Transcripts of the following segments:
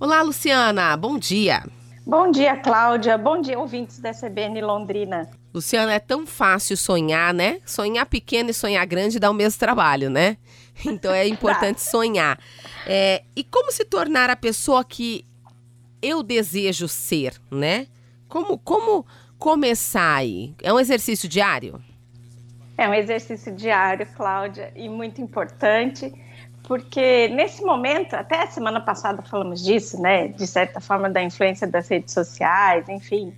Olá, Luciana, bom dia. Bom dia, Cláudia. Bom dia, ouvintes da CBN Londrina. Luciana, é tão fácil sonhar, né? Sonhar pequeno e sonhar grande dá o mesmo trabalho, né? Então é importante sonhar. É, e como se tornar a pessoa que eu desejo ser, né? Como, como começar aí? É um exercício diário? É um exercício diário, Cláudia, e muito importante porque nesse momento, até a semana passada falamos disso, né? De certa forma, da influência das redes sociais, enfim.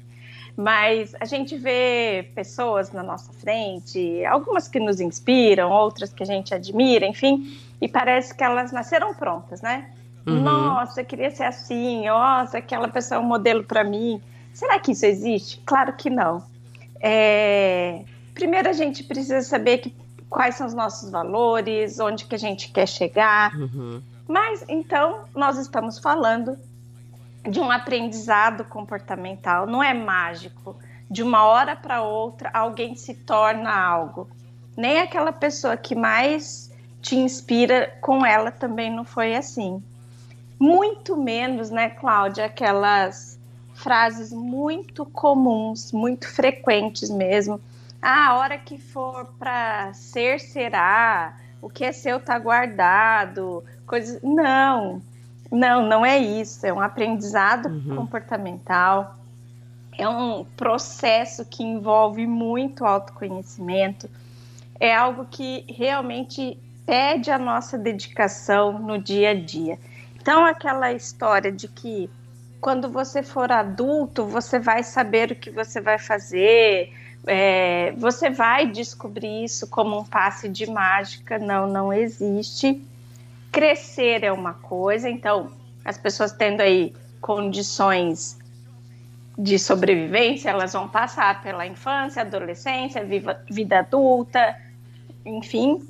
Mas a gente vê pessoas na nossa frente, algumas que nos inspiram, outras que a gente admira, enfim, e parece que elas nasceram prontas, né? Uhum. Nossa, eu queria ser assim, nossa, aquela pessoa é um modelo para mim. Será que isso existe? Claro que não. É... Primeiro a gente precisa saber que quais são os nossos valores, onde que a gente quer chegar. Uhum. Mas então nós estamos falando de um aprendizado comportamental, não é mágico. De uma hora para outra, alguém se torna algo. Nem aquela pessoa que mais te inspira, com ela também não foi assim. Muito menos, né, Cláudia, aquelas frases muito comuns, muito frequentes mesmo, ah, a hora que for para ser, será. O que é seu tá guardado. Coisas. Não, não, não é isso. É um aprendizado uhum. comportamental. É um processo que envolve muito autoconhecimento. É algo que realmente pede a nossa dedicação no dia a dia. Então, aquela história de que quando você for adulto, você vai saber o que você vai fazer, é, você vai descobrir isso como um passe de mágica. Não, não existe. Crescer é uma coisa, então as pessoas tendo aí condições de sobrevivência, elas vão passar pela infância, adolescência, viva, vida adulta, enfim.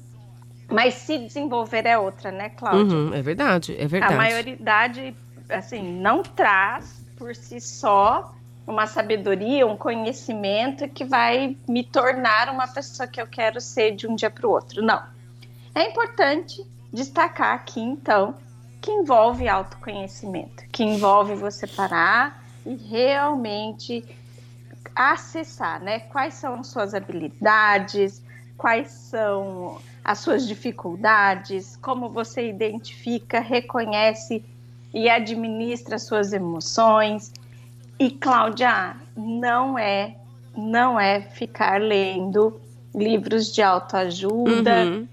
Mas se desenvolver é outra, né, Cláudia? Uhum, é verdade, é verdade. A maioridade, assim, não traz por si só uma sabedoria, um conhecimento que vai me tornar uma pessoa que eu quero ser de um dia para o outro. Não. É importante destacar aqui, então, que envolve autoconhecimento, que envolve você parar e realmente acessar, né? Quais são suas habilidades, quais são as suas dificuldades, como você identifica, reconhece e administra suas emoções, e Cláudia, não é, não é ficar lendo livros de autoajuda, uhum.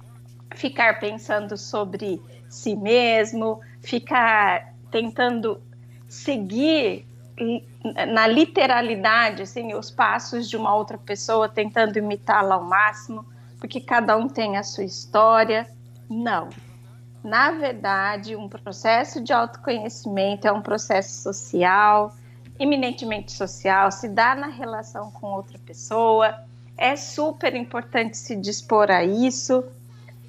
ficar pensando sobre si mesmo, ficar tentando seguir na literalidade, assim, os passos de uma outra pessoa, tentando imitá-la ao máximo, porque cada um tem a sua história. Não. Na verdade, um processo de autoconhecimento é um processo social, eminentemente social, se dá na relação com outra pessoa. É super importante se dispor a isso.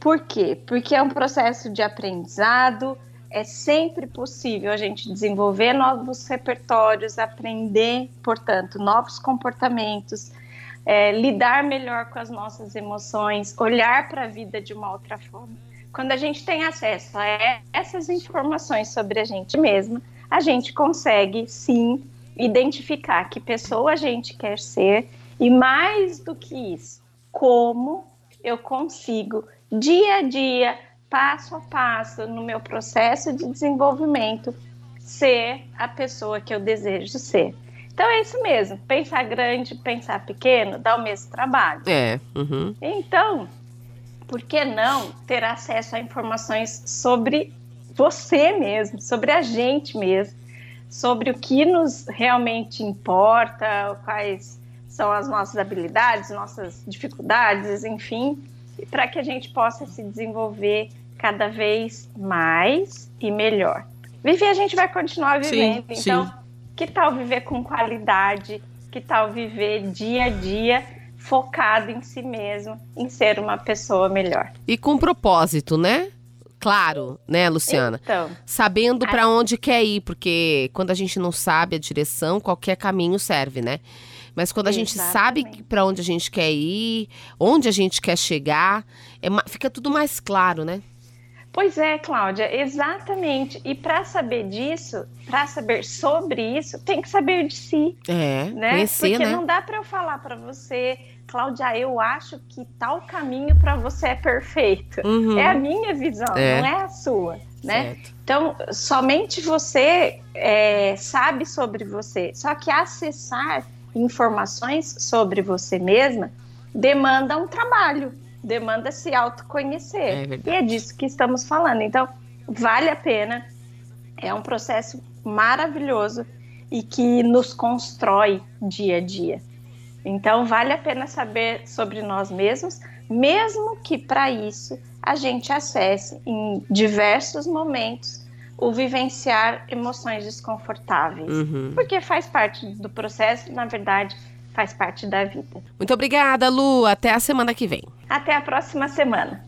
Por quê? Porque é um processo de aprendizado, é sempre possível a gente desenvolver novos repertórios, aprender, portanto, novos comportamentos, é, lidar melhor com as nossas emoções, olhar para a vida de uma outra forma. Quando a gente tem acesso a essas informações sobre a gente mesma, a gente consegue sim identificar que pessoa a gente quer ser e mais do que isso, como eu consigo dia a dia, passo a passo no meu processo de desenvolvimento ser a pessoa que eu desejo ser. Então é isso mesmo, pensar grande, pensar pequeno, dá o mesmo trabalho. É. Uhum. Então, por que não ter acesso a informações sobre você mesmo, sobre a gente mesmo? Sobre o que nos realmente importa, quais são as nossas habilidades, nossas dificuldades, enfim, para que a gente possa se desenvolver cada vez mais e melhor. Viver a gente vai continuar vivendo, sim, então, sim. que tal viver com qualidade? Que tal viver dia a dia focado em si mesmo, em ser uma pessoa melhor? E com propósito, né? Claro, né, Luciana? Então, Sabendo a... para onde quer ir, porque quando a gente não sabe a direção, qualquer caminho serve, né? Mas quando a Exatamente. gente sabe para onde a gente quer ir, onde a gente quer chegar, é, fica tudo mais claro, né? Pois é, Cláudia, exatamente. E para saber disso, para saber sobre isso, tem que saber de si. É, né? conhecer, Porque né? não dá para eu falar para você, Cláudia, eu acho que tal caminho para você é perfeito. Uhum. É a minha visão, É. não é a sua, né? Certo. Então, somente você é, sabe sobre você. Só que acessar informações sobre você mesma demanda um trabalho, demanda se autoconhecer. É verdade. e é disso que estamos falando. Então, vale a pena. É um processo maravilhoso e que nos constrói dia a dia. Então, vale a pena saber sobre nós mesmos, mesmo que para isso a gente acesse em diversos momentos o vivenciar emoções desconfortáveis. Uhum. Porque faz parte do processo, na verdade, faz parte da vida. Muito obrigada, Lu. Até a semana que vem. Até a próxima semana.